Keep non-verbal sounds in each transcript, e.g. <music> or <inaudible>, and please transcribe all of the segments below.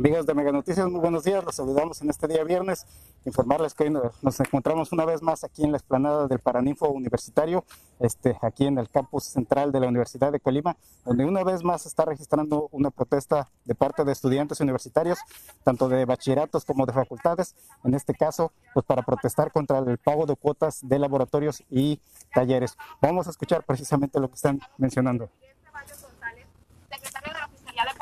Amigos de Mega Noticias, muy buenos días. Los saludamos en este día viernes. Informarles que nos encontramos una vez más aquí en la explanada del Paraninfo Universitario, este, aquí en el campus central de la Universidad de Colima, donde una vez más está registrando una protesta de parte de estudiantes universitarios, tanto de bachilleratos como de facultades, en este caso, pues para protestar contra el pago de cuotas de laboratorios y talleres. Vamos a escuchar precisamente lo que están mencionando. secretario de la Fiscalía de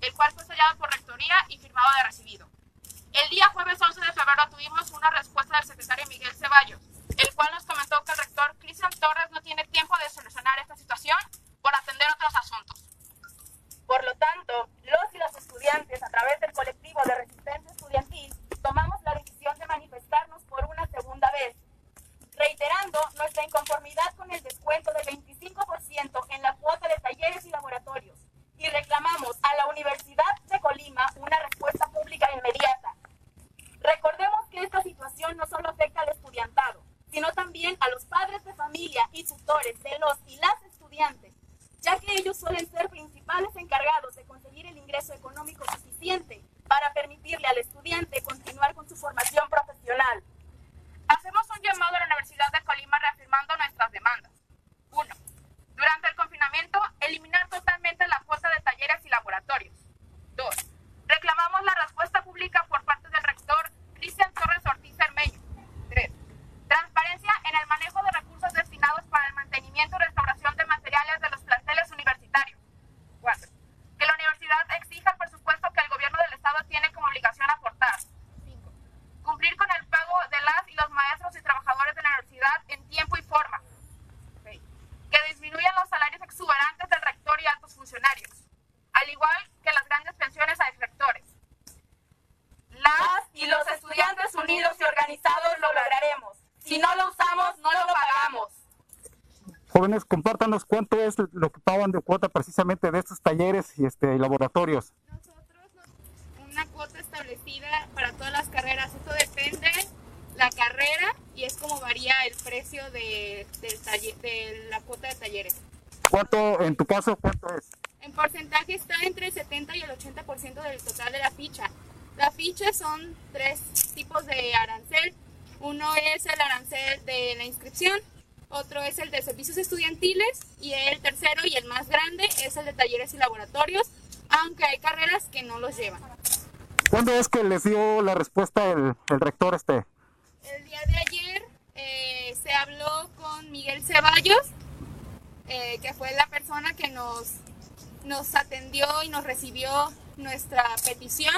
el cual fue sellado por Rectoría y firmado de recibido. El día jueves 11 de febrero tuvimos una respuesta del secretario Miguel Ceballos, el cual nos comentó que el rector Cristian Torres no tiene tiempo de solucionar esta situación por atender otros asuntos. Por lo tanto, los y las estudiantes, a través del colectivo de resistencia estudiantil, tomamos la decisión de manifestarnos por una segunda vez, reiterando nuestra inconformidad con el descuento del 25% en la cuota de talleres y laboratorios y reclamamos a la Universidad de Colima una respuesta pública inmediata. Recordemos que esta situación no solo afecta al estudiantado, sino también a los padres de familia y tutores de los y las estudiantes, ya que ellos suelen ser principales encargados de conseguir el ingreso económico suficiente para permitirle al estudiante continuar con su formación profesional. Hacemos un llamado a la Universidad de Colima reafirmando nuestras demandas. 1. Durante el confinamiento, la cuota de talleres y laboratorios. 2. Reclamamos la respuesta pública por parte del rector Cristian Torres Ortiz Cermeño. 3. Transparencia en el manejo de recursos destinados para el mantenimiento y restauración de materiales de los planteles universitarios. 4. Que la universidad exija el presupuesto que el gobierno del Estado tiene como obligación aportar. 5. Cumplir con el pago de las y los maestros y trabajadores de la universidad en tiempo y forma. Ok. Que disminuyan los salarios exuberantes del rector y altos funcionarios, al igual que las grandes pensiones a exrectores. Las y los estudiantes unidos y organizados lo lograremos. Si no lo usamos, no lo pagamos. Jóvenes, compártanos cuánto es lo que pagan de cuota precisamente de estos talleres y este, laboratorios. una cuota establecida para todas las carreras. Esto depende la carrera y es como varía el precio de, del talle- de la cuota de talleres. ¿Cuánto, en tu caso, cuánto es? En porcentaje está entre el 70 y el 80% del total de la ficha. La ficha son tres tipos de arancel. Uno es el arancel de la inscripción, otro es el de servicios estudiantiles y el tercero y el más grande es el de talleres y laboratorios, aunque hay carreras que no los llevan. ¿Cuándo es que les dio la respuesta el, el rector este? El día de ayer eh, se habló con Miguel Ceballos, eh, que fue la persona que nos, nos atendió y nos recibió nuestra petición,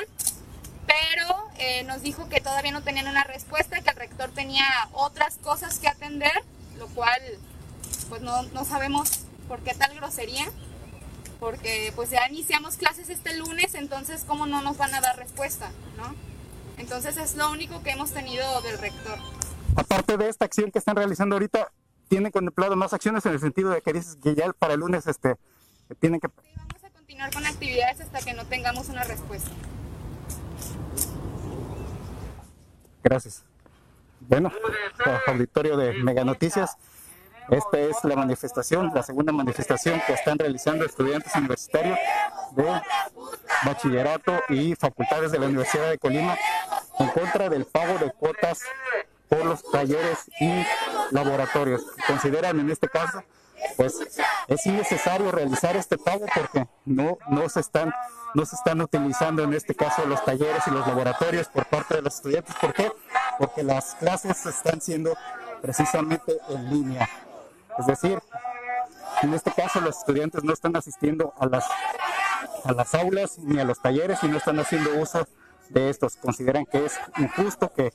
pero eh, nos dijo que todavía no tenían una respuesta, que el rector tenía otras cosas que atender, lo cual pues no, no sabemos por qué tal grosería, porque pues ya iniciamos clases este lunes, entonces cómo no nos van a dar respuesta, ¿no? Entonces es lo único que hemos tenido del rector. Aparte de esta acción que están realizando ahorita, ¿tienen contemplado más acciones en el sentido de que dices que ya para el lunes este, tienen que... Vamos a continuar con actividades hasta que no tengamos una respuesta. Gracias. Bueno, <laughs> auditorio de Mega Noticias, esta es la manifestación, la segunda manifestación que están realizando estudiantes universitarios de bachillerato y facultades de la Universidad de Colima en contra del pago de cuotas por los talleres y laboratorios. Consideran en este caso pues es innecesario realizar este pago porque no, no, se están, no se están utilizando en este caso los talleres y los laboratorios por parte de los estudiantes. ¿Por qué? Porque las clases están siendo precisamente en línea. Es decir, en este caso los estudiantes no están asistiendo a las, a las aulas ni a los talleres y no están haciendo uso de estos. Consideran que es injusto que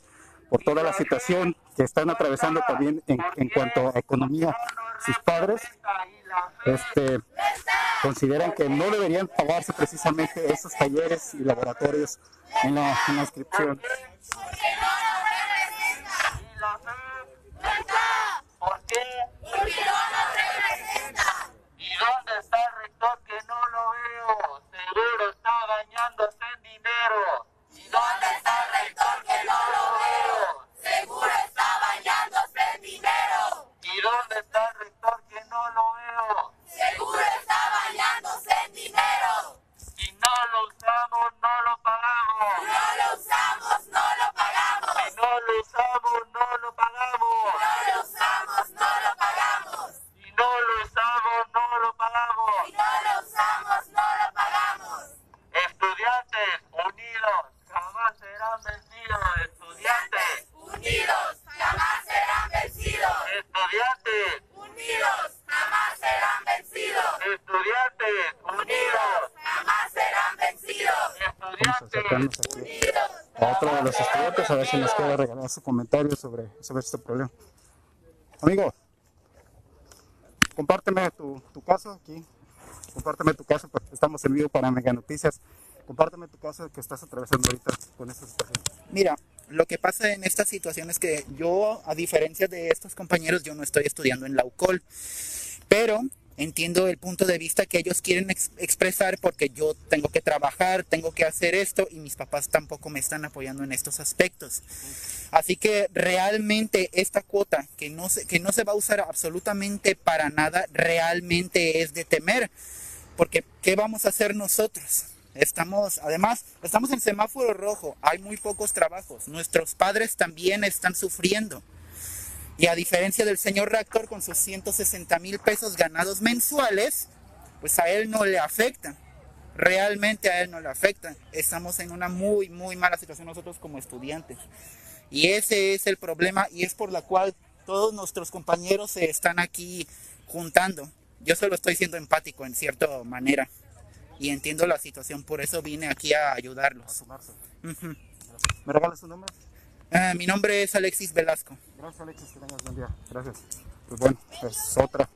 por toda la situación que están atravesando también en, cuanto a economía sus padres, este, consideran que no deberían pagarse precisamente esos talleres y laboratorios en la, en la inscripción. ¿Por qué? Porque no nos representa. ¿Y dónde está el rector que no lo veo? Seguro está bañándose en dinero. ¿Y dónde está si nos puede regalar su comentario sobre, sobre este problema. Amigo, compárteme tu, tu caso aquí. Compárteme tu caso, porque estamos en vivo para Mega Noticias. Compárteme tu caso que estás atravesando ahorita con esta situación. Mira, lo que pasa en esta situación es que yo, a diferencia de estos compañeros, yo no estoy estudiando en la UCOL, pero entiendo el punto de vista que ellos quieren ex- expresar porque yo tengo que trabajar, tengo que hacer esto y mis papás tampoco me están apoyando en estos aspectos. Así que realmente esta cuota que no se, que no se va a usar absolutamente para nada, realmente es de temer. Porque ¿qué vamos a hacer nosotros? Estamos, además, estamos en semáforo rojo, hay muy pocos trabajos, nuestros padres también están sufriendo. Y a diferencia del señor rector con sus 160 mil pesos ganados mensuales, pues a él no le afecta. Realmente a él no le afecta. Estamos en una muy, muy mala situación nosotros como estudiantes. Y ese es el problema y es por la cual todos nuestros compañeros se están aquí juntando. Yo solo estoy siendo empático en cierta manera y entiendo la situación, por eso vine aquí a ayudarlos. Ujú. ¿Me regalas tu nombre? Ah, mi nombre es Alexis Velasco. Gracias, Alexis, que tengas buen día. Gracias. Pues bueno, es otra.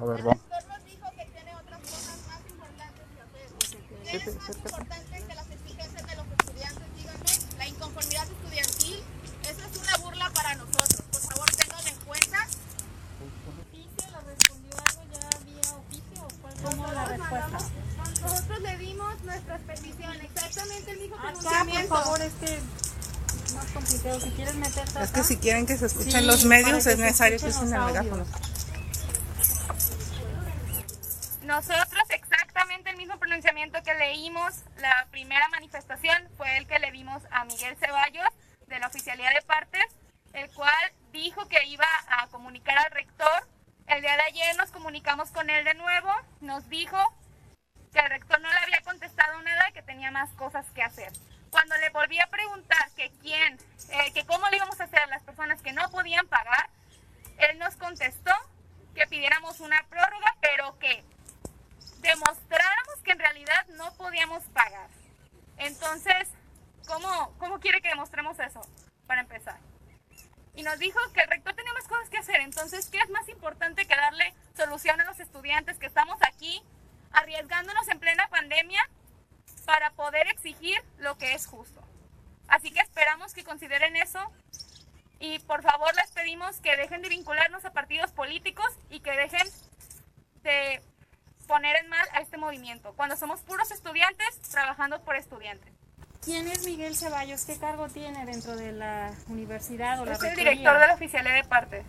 A ver, vamos. nos dijo que tiene otras cosas más importantes que hacer. ¿Qué es más importante que las exigencias de los estudiantes? Díganme. La inconformidad estudiantil, eso es una burla para nosotros. Por favor, tenganlo en cuenta. oficio? ¿Le respondió algo ya vía oficio o cuál fue la respuesta? Nosotros le dimos nuestras peticiones. Exactamente el mismo Acá, por pronunciamiento. favor, este más complicado. Si quieres meterte Es que si quieren que se escuchen Sí, los medios es necesario que usen el megáfono. Nosotros exactamente el mismo pronunciamiento que leímos, la primera manifestación fue el que le dimos a Miguel Ceballos de la Oficialía de Partes, el cual dijo que iba a comunicar al rector. El día de ayer nos comunicamos con él de nuevo, nos dijo que el rector no le había contestado nada, que tenía más cosas que hacer. Cuando le volví a preguntar que quién, eh, que cómo le íbamos a hacer a las personas que no podían pagar, él nos contestó que pidiéramos una prórroga, pero que demostráramos que en realidad no podíamos pagar. Entonces, ¿cómo, ¿cómo quiere que demostremos eso? Para empezar. Y nos dijo que el rector tenía más cosas que hacer. Entonces, ¿qué es más importante que darle solución a los estudiantes que estamos aquí arriesgándonos en plena pandemia para poder exigir lo que es justo? Así que esperamos que consideren eso y por favor les pedimos que dejen de vincularnos a partidos políticos y que dejen de poner en mal a este movimiento, cuando somos puros estudiantes trabajando por estudiantes. ¿Quién es Miguel Ceballos? ¿Qué cargo tiene dentro de la universidad o la Es el rectoría? director de la oficialía de partes.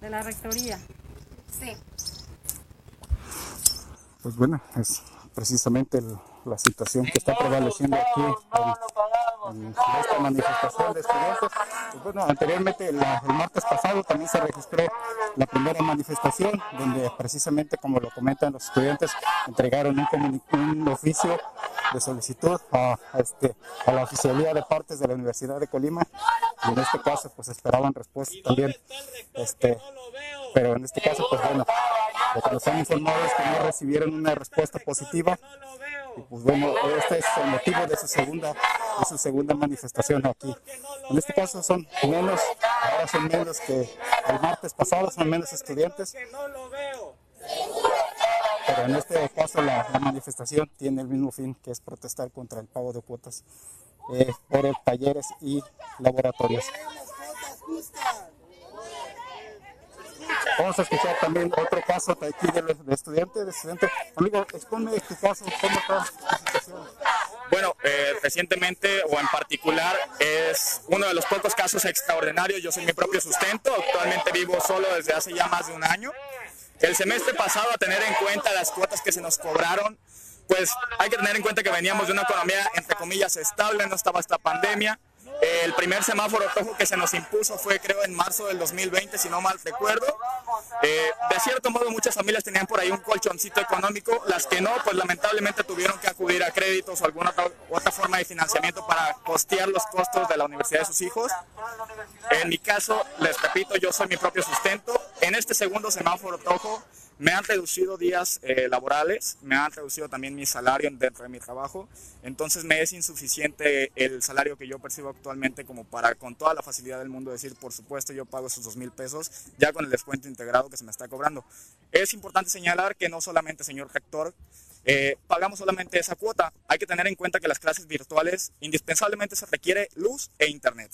de la rectoría. Sí. Pues bueno, es precisamente el- la situación que está prevaleciendo aquí en, en esta manifestación de estudiantes. Pues bueno, anteriormente, la- el martes pasado también se registró la primera manifestación, donde precisamente, como lo comentan los estudiantes, entregaron un, un oficio de solicitud a, a este, a la oficialía de partes de la Universidad de Colima, y en este caso, pues esperaban respuesta también. Este, pero en este caso, pues bueno, lo que nos han informado es que no recibieron una respuesta positiva. Y pues bueno, este es el motivo de su segunda, de su segunda manifestación aquí. En este caso son menos, ahora son menos que el martes pasado, son menos estudiantes. Pero en este caso la, la manifestación tiene el mismo fin, que es protestar contra el pago de cuotas eh, por talleres y laboratorios. Vamos a escuchar también otro caso de aquí de, estudiante, de estudiante. Amigo, expónme tu caso, cómo está tu situación. Bueno, eh, recientemente o en particular es uno de los pocos casos extraordinarios. Yo soy mi propio sustento. Actualmente vivo solo desde hace ya más de un año. El semestre pasado, a tener en cuenta las cuotas que se nos cobraron, pues hay que tener en cuenta que veníamos de una economía, entre comillas, estable, no estaba esta pandemia. El primer semáforo rojo que se nos impuso fue, creo, en marzo del 2020, si no mal recuerdo. Eh, de cierto modo, muchas familias tenían por ahí un colchoncito económico. Las que no, pues lamentablemente tuvieron que acudir a créditos o alguna otra, otra forma de financiamiento para costear los costos de la universidad de sus hijos. En mi caso, les repito, yo soy mi propio sustento. En este segundo semáforo rojo me han reducido días eh, laborales, me han reducido también mi salario dentro de mi trabajo, entonces me es insuficiente el salario que yo percibo actualmente como para con toda la facilidad del mundo decir, por supuesto, yo pago esos dos mil pesos ya con el descuento integrado que se me está cobrando. Es importante señalar que no solamente, señor rector, eh, pagamos solamente esa cuota, hay que tener en cuenta que las clases virtuales indispensablemente se requiere luz e internet.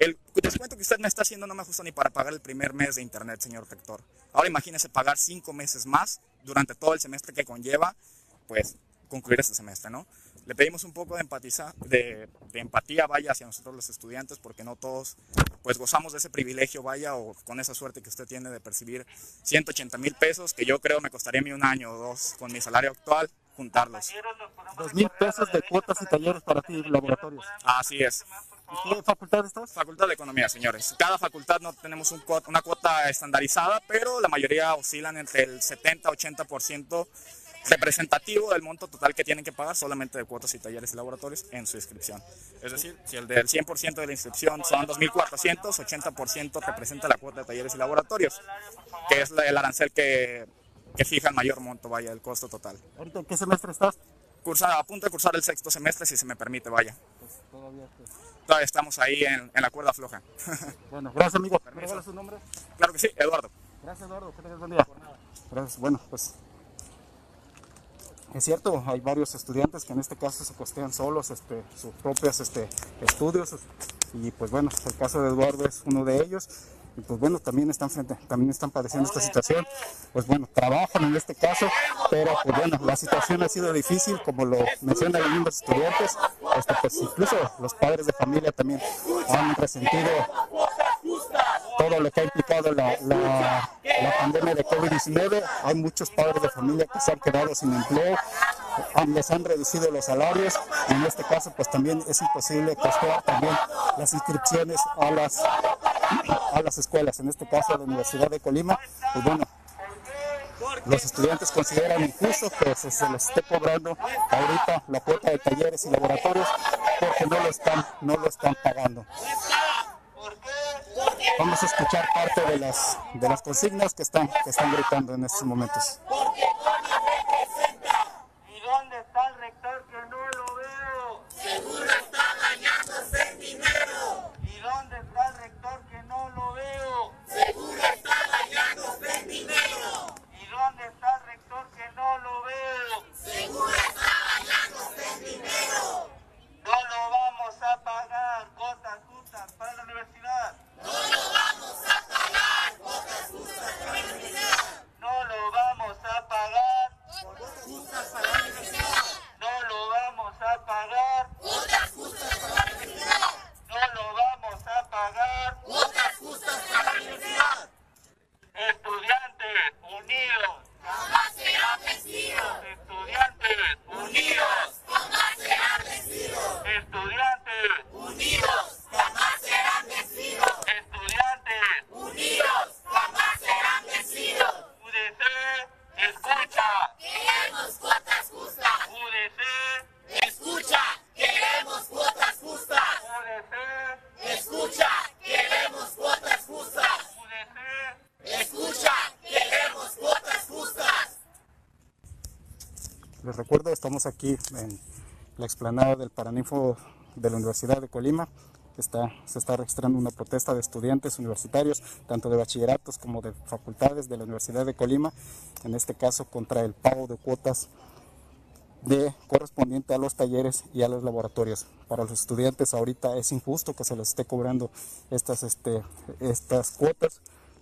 El descuento que usted me está haciendo no me ajusta ni para pagar el primer mes de internet, señor rector. Ahora imagínese pagar cinco meses más durante todo el semestre que conlleva, pues, concluir este semestre, ¿no? Le pedimos un poco de, empatiza, de, de empatía, vaya, hacia nosotros los estudiantes, porque no todos, pues, gozamos de ese privilegio, vaya, o con esa suerte que usted tiene de percibir 180 mil pesos, que yo creo me costaría a mí un año o dos con mi salario actual juntarlos. Dos mil pesos de cuotas y talleres para ti, laboratorios. Así es. ¿Y qué facultad estás? Facultad de Economía, señores. Cada facultad no tenemos un cuota- una cuota estandarizada, pero la mayoría oscilan entre el 70-80% representativo del monto total que tienen que pagar solamente de cuotas y talleres y laboratorios en su inscripción. Es decir, si el del 100% de la inscripción son 2.400, 80% representa la cuota de talleres y laboratorios, que es el arancel que, que fija el mayor monto, vaya, el costo total. ¿Ahorita en qué semestre estás? Cursa, a punto de cursar el sexto semestre, si se me permite, vaya. Pues todavía. pues, Todavía estamos ahí en, en la cuerda floja. <laughs> Bueno, gracias amigo. ¿Me su nombre? claro que sí, Eduardo. Gracias Eduardo, que tengas buen día. Gracias, bueno, pues es cierto, hay varios estudiantes que en este caso se costean solos este, sus propios este, estudios y pues bueno, el caso de Eduardo es uno de ellos y pues bueno, también están frente, también están padeciendo esta situación, pues bueno, trabajan en este caso, pero pues bueno, la situación ha sido difícil, como lo mencionan los estudiantes, este, pues incluso los padres de familia también han resentido todo lo que ha implicado la, pandemia de COVID-19. Hay muchos padres de familia que se han quedado sin empleo, les han reducido los salarios y en este caso pues también es imposible costear también las inscripciones a las, a las escuelas, en este caso a la Universidad de Colima. Pues bueno, los estudiantes consideran injusto que se, se les esté cobrando ahorita la cuota de talleres y laboratorios porque no lo están, no lo están pagando. Vamos a escuchar parte de las, de las consignas que están, que están gritando en estos momentos. ¿Y dónde está el rector que no lo veo? Seguro está bañándose en dinero. ¿Y dónde está el rector que no lo veo? Seguro está bañándose en dinero. ¿Y dónde está el rector que no lo veo? Seguro está bañándose en dinero. No lo vamos a pagar cosas justas para la universidad. No lo vamos a pagar cosas justas para la universidad. No lo vamos a les recuerdo, estamos aquí en la explanada del Paraninfo de la Universidad de Colima. Está, se está registrando una protesta de estudiantes universitarios, tanto de bachilleratos como de facultades de la Universidad de Colima, en este caso contra el pago de cuotas de correspondiente a los talleres y a los laboratorios. Para los estudiantes ahorita es injusto que se les esté cobrando estas, este, estas cuotas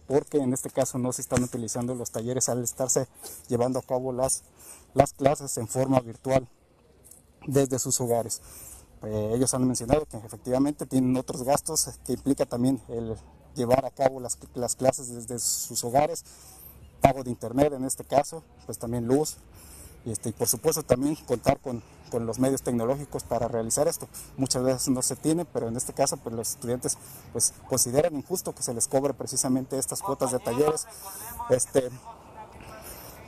porque en este caso no se están utilizando los talleres al estarse llevando a cabo las, las clases en forma virtual desde sus hogares. Eh, ellos han mencionado que efectivamente tienen otros gastos que implica también el llevar a cabo las, las clases desde sus hogares, pago de internet en este caso, pues también luz, este, y por supuesto también contar con, con, los medios tecnológicos para realizar esto. Muchas veces no se tiene, pero en este caso pues los estudiantes pues consideran injusto que se les cobre precisamente estas cuotas de talleres, este,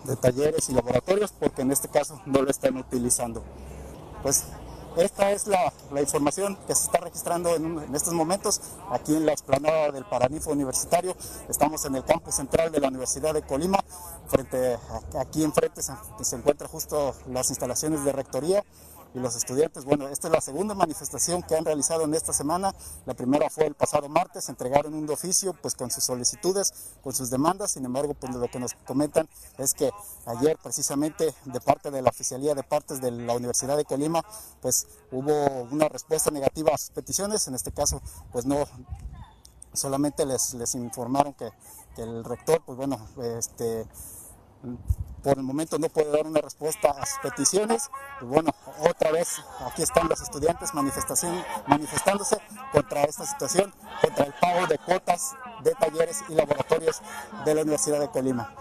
de talleres y laboratorios, porque en este caso no lo están utilizando. Pues esta es la, información que se está registrando en, estos momentos aquí en la explanada del Paraninfo Universitario. Estamos en el campus central de la Universidad de Colima. Frente, aquí enfrente se, se encuentran justo las instalaciones de rectoría y los estudiantes. Bueno, esta es la segunda manifestación que han realizado en esta semana. La primera fue el pasado martes, entregaron un oficio pues con sus solicitudes, con sus demandas. Sin embargo, pues lo que nos comentan es que ayer precisamente de parte de la oficialía de partes de la Universidad de Colima, pues hubo una respuesta negativa a sus peticiones. En este caso, pues no solamente les, les informaron que, que el rector, pues bueno, este por el momento no puede dar una respuesta a sus peticiones. Y bueno, otra vez aquí están los estudiantes manifestación, manifestándose contra esta situación, contra el pago de cuotas de talleres y laboratorios de la Universidad de Colima.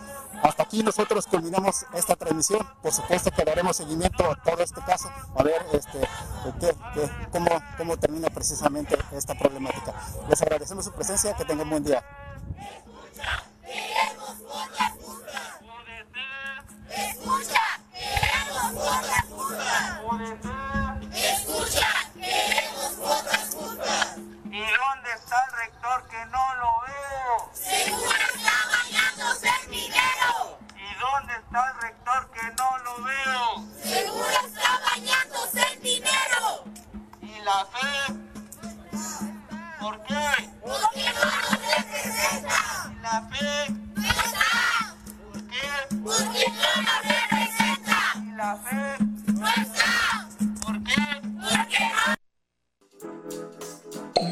Hasta aquí nosotros culminamos esta transmisión. Por supuesto que daremos seguimiento a todo este caso, a ver este, cómo, cómo termina precisamente esta problemática. Les agradecemos su presencia, que tengan un buen día.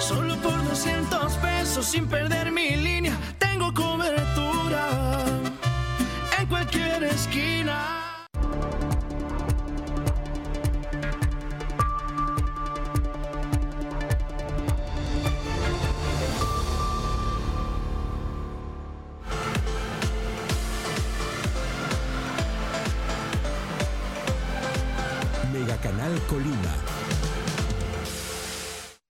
Solo por 200 pesos sin perder mi línea,